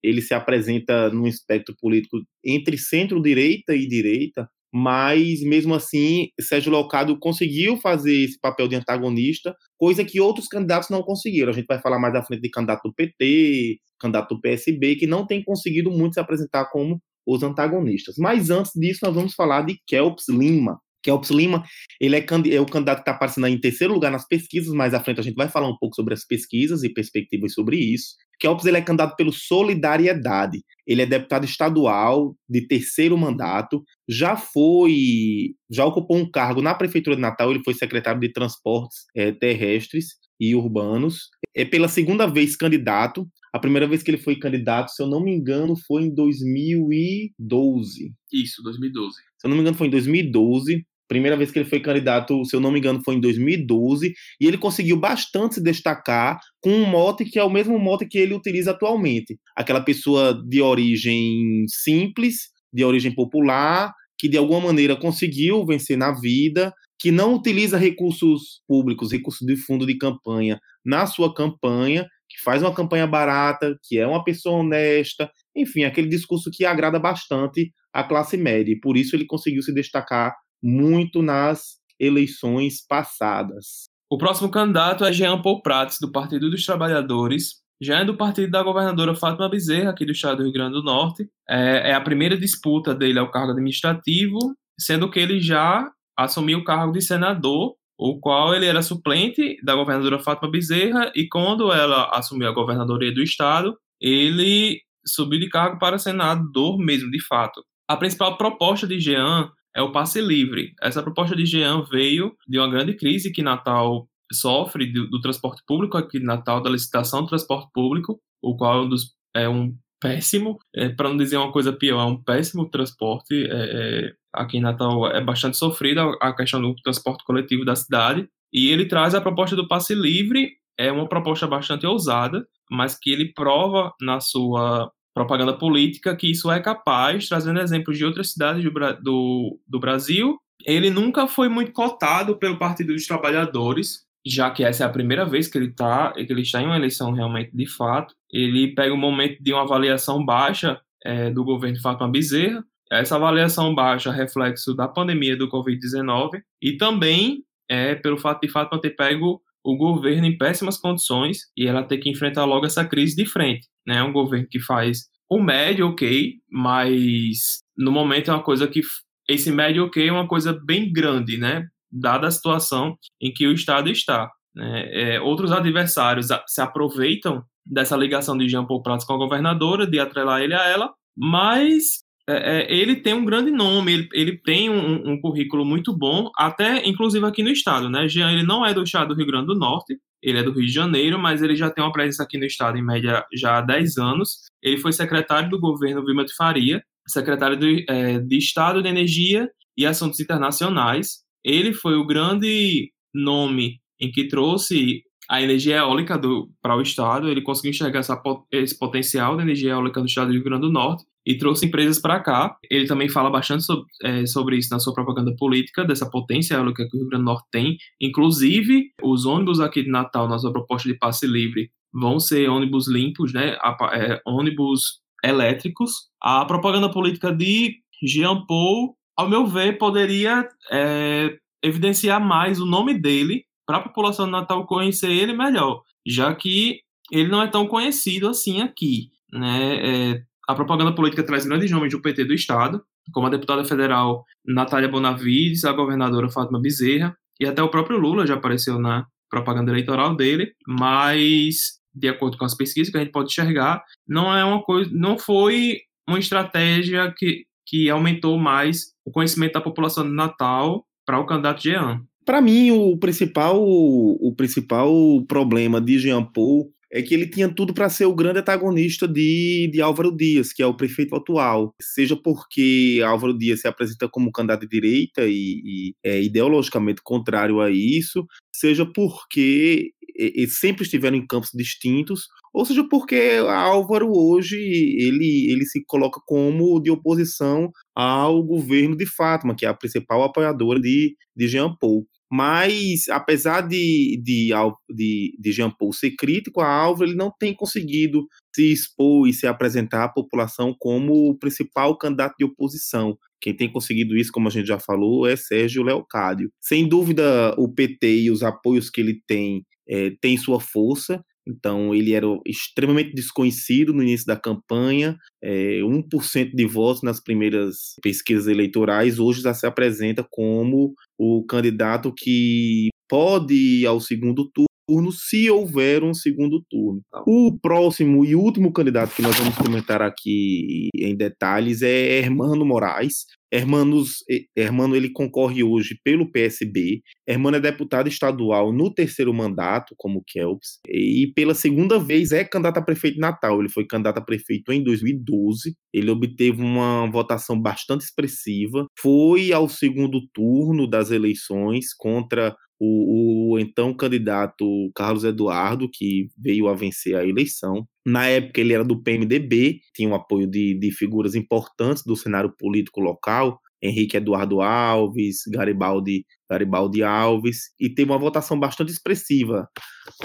ele se apresenta num espectro político entre centro-direita e direita, mas mesmo assim Sérgio Locado conseguiu fazer esse papel de antagonista, coisa que outros candidatos não conseguiram. A gente vai falar mais à frente de candidato do PT, candidato do PSB, que não tem conseguido muito se apresentar como os antagonistas. Mas antes disso, nós vamos falar de Kelps Lima, Kelps Lima, ele é, é o candidato que está aparecendo em terceiro lugar nas pesquisas, mais à frente a gente vai falar um pouco sobre as pesquisas e perspectivas sobre isso. Kelps ele é candidato pelo Solidariedade. Ele é deputado estadual de terceiro mandato, já foi, já ocupou um cargo na prefeitura de Natal, ele foi secretário de Transportes é, Terrestres e Urbanos. É pela segunda vez candidato. A primeira vez que ele foi candidato, se eu não me engano, foi em 2012. Isso, 2012. Se eu não me engano, foi em 2012. Primeira vez que ele foi candidato, se eu não me engano, foi em 2012, e ele conseguiu bastante se destacar com um mote que é o mesmo mote que ele utiliza atualmente. Aquela pessoa de origem simples, de origem popular, que de alguma maneira conseguiu vencer na vida, que não utiliza recursos públicos, recursos de fundo de campanha na sua campanha, que faz uma campanha barata, que é uma pessoa honesta, enfim, aquele discurso que agrada bastante a classe média. E por isso ele conseguiu se destacar muito nas eleições passadas. O próximo candidato é Jean Paul Prats, do Partido dos Trabalhadores. Já é do partido da governadora Fátima Bezerra, aqui do estado do Rio Grande do Norte. É, é a primeira disputa dele ao cargo administrativo, sendo que ele já assumiu o cargo de senador, o qual ele era suplente da governadora Fátima Bezerra, e quando ela assumiu a governadoria do estado, ele subiu de cargo para senador mesmo, de fato. A principal proposta de Jean é o passe livre. Essa proposta de Jean veio de uma grande crise que Natal sofre do, do transporte público aqui de Natal, da licitação do transporte público, o qual é um, dos, é um péssimo, é, para não dizer uma coisa pior, é um péssimo transporte. É, é, aqui em Natal é bastante sofrida a questão do transporte coletivo da cidade. E ele traz a proposta do passe livre, é uma proposta bastante ousada, mas que ele prova na sua propaganda política que isso é capaz, trazendo exemplos de outras cidades do, do, do Brasil. Ele nunca foi muito cotado pelo Partido dos Trabalhadores, já que essa é a primeira vez que ele, tá, que ele está em uma eleição realmente de fato. Ele pega um momento de uma avaliação baixa é, do governo de Fátima Bezerra. Essa avaliação baixa é reflexo da pandemia do Covid-19 e também é pelo fato de Fátima ter pego o governo em péssimas condições e ela ter que enfrentar logo essa crise de frente. Né? É um governo que faz o médio ok, mas no momento é uma coisa que esse médio ok é uma coisa bem grande, né? Dada a situação em que o Estado está. Né? É, outros adversários se aproveitam dessa ligação de Jean Paul Prats com a governadora, de atrelar ele a ela, mas é, é, ele tem um grande nome, ele, ele tem um, um, currículo muito bom, até inclusive aqui no estado, né? Jean, ele não é do estado do Rio Grande do Norte, ele é do Rio de Janeiro, mas ele já tem uma presença aqui no estado em média já há 10 anos. Ele foi secretário do governo Vilma de Faria, secretário de, é, de Estado de Energia e Assuntos Internacionais. Ele foi o grande nome em que trouxe a energia eólica para o estado, ele conseguiu enxergar essa, esse potencial da energia eólica no estado do Rio Grande do Norte e trouxe empresas para cá. Ele também fala bastante sobre, é, sobre, isso na sua propaganda política, dessa potência que o Rio Grande do Norte tem. Inclusive, os ônibus aqui de Natal, na sua proposta de passe livre, vão ser ônibus limpos, né? É, ônibus elétricos. A propaganda política de Jean Paul, ao meu ver, poderia é, evidenciar mais o nome dele para a população de Natal conhecer ele melhor, já que ele não é tão conhecido assim aqui. Né? É, a propaganda política traz grandes nomes do PT do Estado, como a deputada federal Natália Bonavides, a governadora Fátima Bezerra, e até o próprio Lula já apareceu na propaganda eleitoral dele, mas de acordo com as pesquisas que a gente pode enxergar, não é uma coisa, não foi uma estratégia que, que aumentou mais o conhecimento da população de Natal para o candidato Jean. Para mim, o principal, o principal problema de Jean Paul é que ele tinha tudo para ser o grande antagonista de, de Álvaro Dias, que é o prefeito atual. Seja porque Álvaro Dias se apresenta como candidato de direita e, e é ideologicamente contrário a isso, seja porque eles sempre estiveram em campos distintos, ou seja porque Álvaro hoje ele, ele se coloca como de oposição ao governo de Fátima, que é a principal apoiadora de, de Jean Paul. Mas, apesar de, de, de, de Jean Paul ser crítico a Álvaro, ele não tem conseguido se expor e se apresentar à população como o principal candidato de oposição. Quem tem conseguido isso, como a gente já falou, é Sérgio Leocádio. Sem dúvida, o PT e os apoios que ele tem é, têm sua força, então, ele era extremamente desconhecido no início da campanha, é, 1% de votos nas primeiras pesquisas eleitorais, hoje já se apresenta como o candidato que pode ir ao segundo turno turno, se houver um segundo turno. O próximo e último candidato que nós vamos comentar aqui em detalhes é Hermano Moraes. Hermanos, Hermano ele concorre hoje pelo PSB. Hermano é deputado estadual no terceiro mandato, como Kelps, e pela segunda vez é candidato a prefeito de Natal. Ele foi candidato a prefeito em 2012. Ele obteve uma votação bastante expressiva. Foi ao segundo turno das eleições contra o, o, então candidato Carlos Eduardo, que veio a vencer a eleição. Na época ele era do PMDB, tinha o apoio de, de figuras importantes do cenário político local, Henrique Eduardo Alves, Garibaldi, Garibaldi Alves, e teve uma votação bastante expressiva.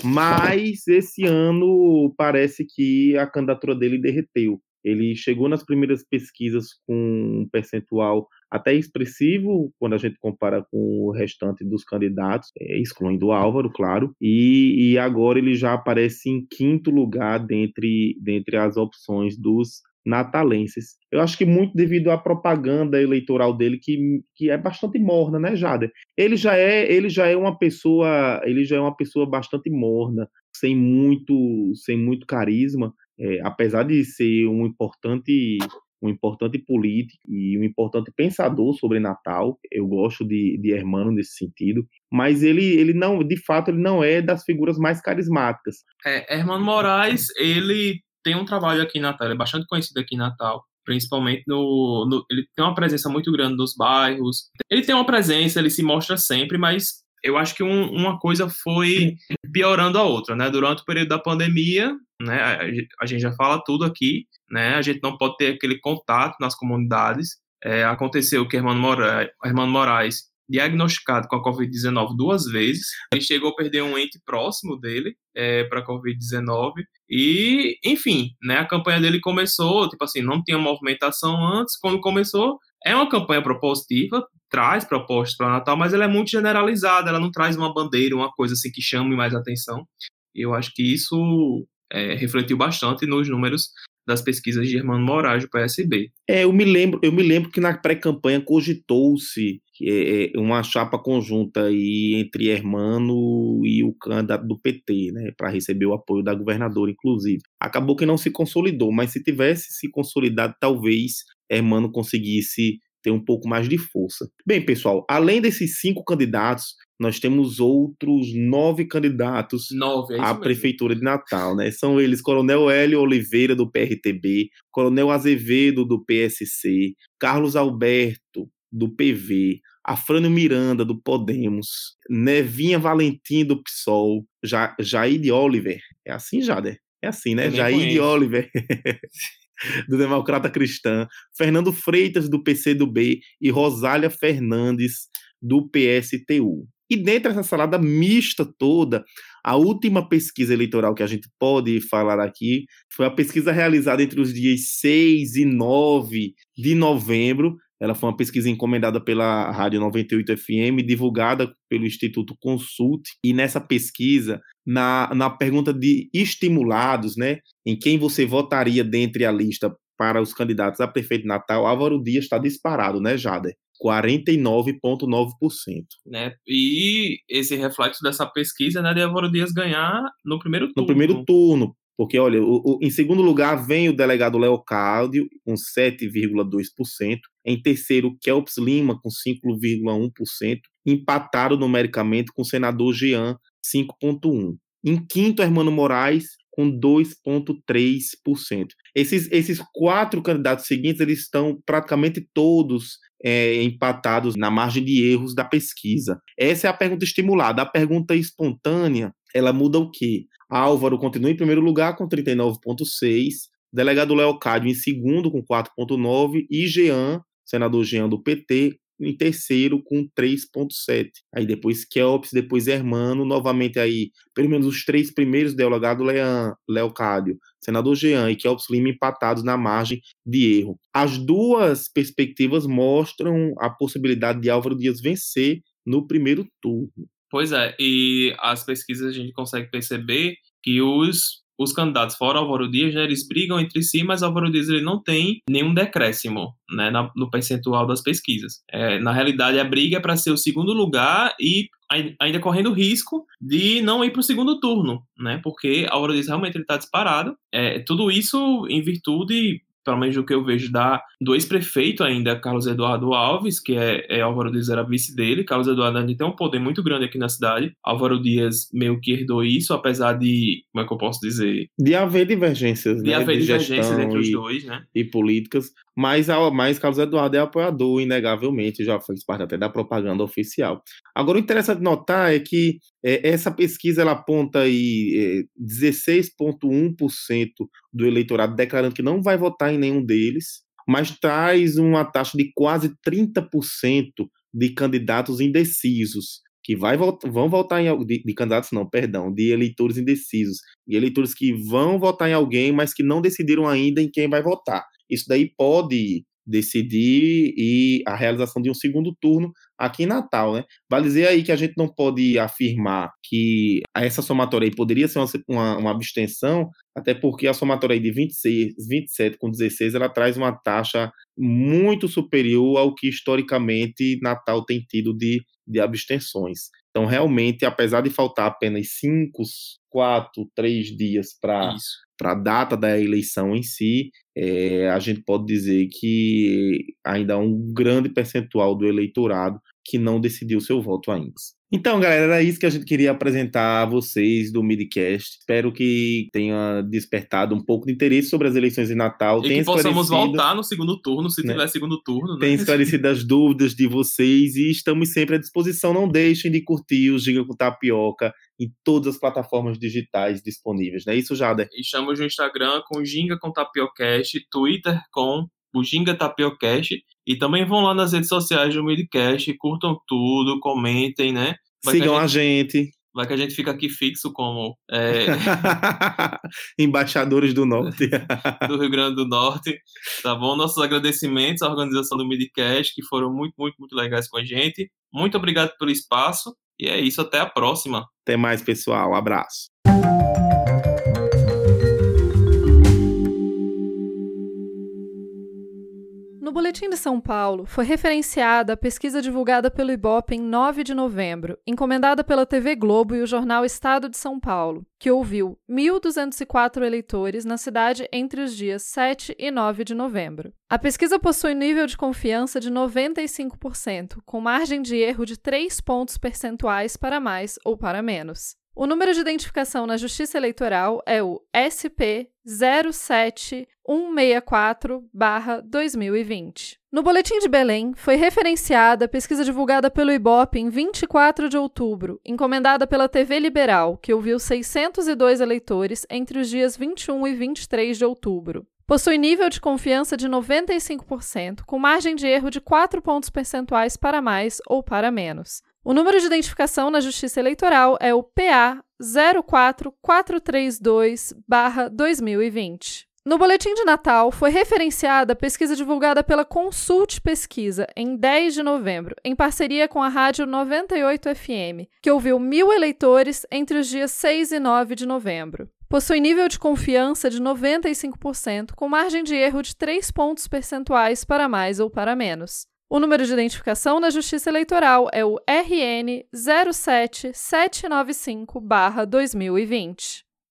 Mas esse ano parece que a candidatura dele derreteu. Ele chegou nas primeiras pesquisas com um percentual até expressivo quando a gente compara com o restante dos candidatos, é, excluindo o Álvaro, claro, e, e, agora ele já aparece em quinto lugar dentre, dentre as opções dos natalenses. Eu acho que muito devido à propaganda eleitoral dele que, que é bastante morna, né, Jader? Ele já é ele já é uma pessoa ele já é uma pessoa bastante morna, sem muito sem muito carisma, é, apesar de ser um importante um importante político e um importante pensador sobre Natal. Eu gosto de, de Hermano nesse sentido, mas ele, ele não, de fato, ele não é das figuras mais carismáticas. É, Hermano Moraes, ele tem um trabalho aqui em Natal, ele é bastante conhecido aqui em Natal, principalmente no, no, ele tem uma presença muito grande nos bairros. Ele tem uma presença, ele se mostra sempre, mas eu acho que um, uma coisa foi piorando a outra, né? Durante o período da pandemia, né? A, a, gente já fala tudo aqui, né? A gente não pode ter aquele contato nas comunidades. É, aconteceu que Moraes, Hermano Moraes diagnosticado com a Covid-19 duas vezes. Ele chegou a perder um ente próximo dele é, para a Covid-19. E, enfim, né, a campanha dele começou, tipo assim, não tinha movimentação antes. Quando começou, é uma campanha propositiva, traz propostas para Natal, mas ela é muito generalizada, ela não traz uma bandeira, uma coisa assim que chame mais atenção. Eu acho que isso é, refletiu bastante nos números das pesquisas de Hermano Moraes do PSB. É, eu me lembro, eu me lembro que na pré-campanha cogitou-se é, é, uma chapa conjunta aí entre Hermano e o candidato do PT, né, para receber o apoio da governadora, inclusive. Acabou que não se consolidou, mas se tivesse se consolidado, talvez Hermano conseguisse ter um pouco mais de força. Bem, pessoal, além desses cinco candidatos, nós temos outros nove candidatos nove, é à mesmo. Prefeitura de Natal. Né? São eles Coronel Hélio Oliveira, do PRTB, Coronel Azevedo, do PSC, Carlos Alberto, do PV, Afrânio Miranda, do Podemos, Nevinha Valentim, do PSOL, ja Jair de Oliver. É assim, Jader? É assim, né? Jair conheço. de Oliver. do Democrata Cristã, Fernando Freitas, do PCdoB e Rosália Fernandes, do PSTU. E dentro dessa salada mista toda, a última pesquisa eleitoral que a gente pode falar aqui foi a pesquisa realizada entre os dias 6 e 9 de novembro. Ela foi uma pesquisa encomendada pela Rádio 98 FM, divulgada pelo Instituto Consult. E nessa pesquisa, na, na pergunta de estimulados, né, em quem você votaria dentre a lista para os candidatos a prefeito de Natal, Álvaro Dias está disparado, né, Jader? 49,9%. Né? E esse reflexo dessa pesquisa né, de Álvaro Dias ganhar no primeiro turno. No primeiro turno. Porque, olha, o, o, em segundo lugar vem o delegado Leocádio, com 7,2%. Em terceiro, Kelps Lima, com 5,1%. Empatado numericamente com o senador Jean, 5,1%. Em quinto, Hermano Moraes, com 2,3%. Esses, esses quatro candidatos seguintes, eles estão praticamente todos é, empatados na margem de erros da pesquisa. Essa é a pergunta estimulada. A pergunta espontânea, ela muda o quê? Álvaro continua em primeiro lugar com 39,6%, delegado Leocádio em segundo com 4,9% e Jean, senador Jean do PT, em terceiro com 3.7. Aí depois Kelps, depois Hermano, novamente aí, pelo menos os três primeiros, delegado Leão, Leocádio, senador Jean e Kelps Lima empatados na margem de erro. As duas perspectivas mostram a possibilidade de Álvaro Dias vencer no primeiro turno. Pois é, e as pesquisas a gente consegue perceber que os os candidatos fora Álvaro Dias, né, eles brigam entre si, mas Álvaro Dias ele não tem nenhum decréscimo né, no percentual das pesquisas. É, na realidade, a briga é para ser o segundo lugar e ainda correndo risco de não ir para o segundo turno, né? Porque Álvaro Dias realmente está disparado. É, tudo isso em virtude pelo menos do que eu vejo, da, do ex-prefeito ainda, Carlos Eduardo Alves, que é, é Álvaro Dias era vice dele. Carlos Eduardo ainda tem um poder muito grande aqui na cidade. Álvaro Dias meio que herdou isso, apesar de, como é que eu posso dizer? De haver divergências, de né? haver de divergências entre os dois, né? E políticas. Mas, mas Carlos Eduardo é apoiador, inegavelmente, já fez parte até da propaganda oficial. Agora, o interessante notar é que é, essa pesquisa ela aponta aí é, 16,1% do eleitorado declarando que não vai votar em nenhum deles, mas traz uma taxa de quase 30% de candidatos indecisos que vai, vão votar em de, de, candidatos não, perdão, de eleitores indecisos, e eleitores que vão votar em alguém, mas que não decidiram ainda em quem vai votar isso daí pode decidir e a realização de um segundo turno aqui em Natal, né? Vale dizer aí que a gente não pode afirmar que essa somatória aí poderia ser uma, uma, abstenção, até porque a somatória aí de 26, 27 com 16, ela traz uma taxa muito superior ao que historicamente Natal tem tido de, de abstenções. Então, realmente, apesar de faltar apenas cinco, quatro, três dias para a data da eleição em si, é, a gente pode dizer que ainda há um grande percentual do eleitorado que não decidiu seu voto ainda. Então, galera, era isso que a gente queria apresentar a vocês do Midcast. Espero que tenha despertado um pouco de interesse sobre as eleições de Natal. E que possamos voltar no segundo turno, se né? tiver segundo turno. Né? Tem esclarecido as dúvidas de vocês e estamos sempre à disposição. Não deixem de curtir o Giga com Tapioca em todas as plataformas digitais disponíveis. Não é isso, Jada? E estamos no Instagram com Ginga com Tapiocast, Twitter com o Ginga Tapiocast. E também vão lá nas redes sociais do Midcast, curtam tudo, comentem, né? Vai Sigam a gente, a gente. Vai que a gente fica aqui fixo como é... embaixadores do Norte. do Rio Grande do Norte. Tá bom? Nossos agradecimentos à organização do Midcast, que foram muito, muito, muito legais com a gente. Muito obrigado pelo espaço. E é isso, até a próxima. Até mais, pessoal. Um abraço. Boletim de São Paulo, foi referenciada a pesquisa divulgada pelo IBOP em 9 de novembro, encomendada pela TV Globo e o jornal Estado de São Paulo, que ouviu 1.204 eleitores na cidade entre os dias 7 e 9 de novembro. A pesquisa possui nível de confiança de 95%, com margem de erro de 3 pontos percentuais para mais ou para menos. O número de identificação na Justiça Eleitoral é o SP 07164-2020. No Boletim de Belém, foi referenciada a pesquisa divulgada pelo IBOP em 24 de outubro, encomendada pela TV Liberal, que ouviu 602 eleitores entre os dias 21 e 23 de outubro. Possui nível de confiança de 95%, com margem de erro de 4 pontos percentuais para mais ou para menos. O número de identificação na Justiça Eleitoral é o PA 04432-2020. No boletim de Natal, foi referenciada a pesquisa divulgada pela Consult Pesquisa em 10 de novembro, em parceria com a Rádio 98 FM, que ouviu mil eleitores entre os dias 6 e 9 de novembro. Possui nível de confiança de 95%, com margem de erro de 3 pontos percentuais para mais ou para menos. O número de identificação na Justiça Eleitoral é o RN 07795-2020.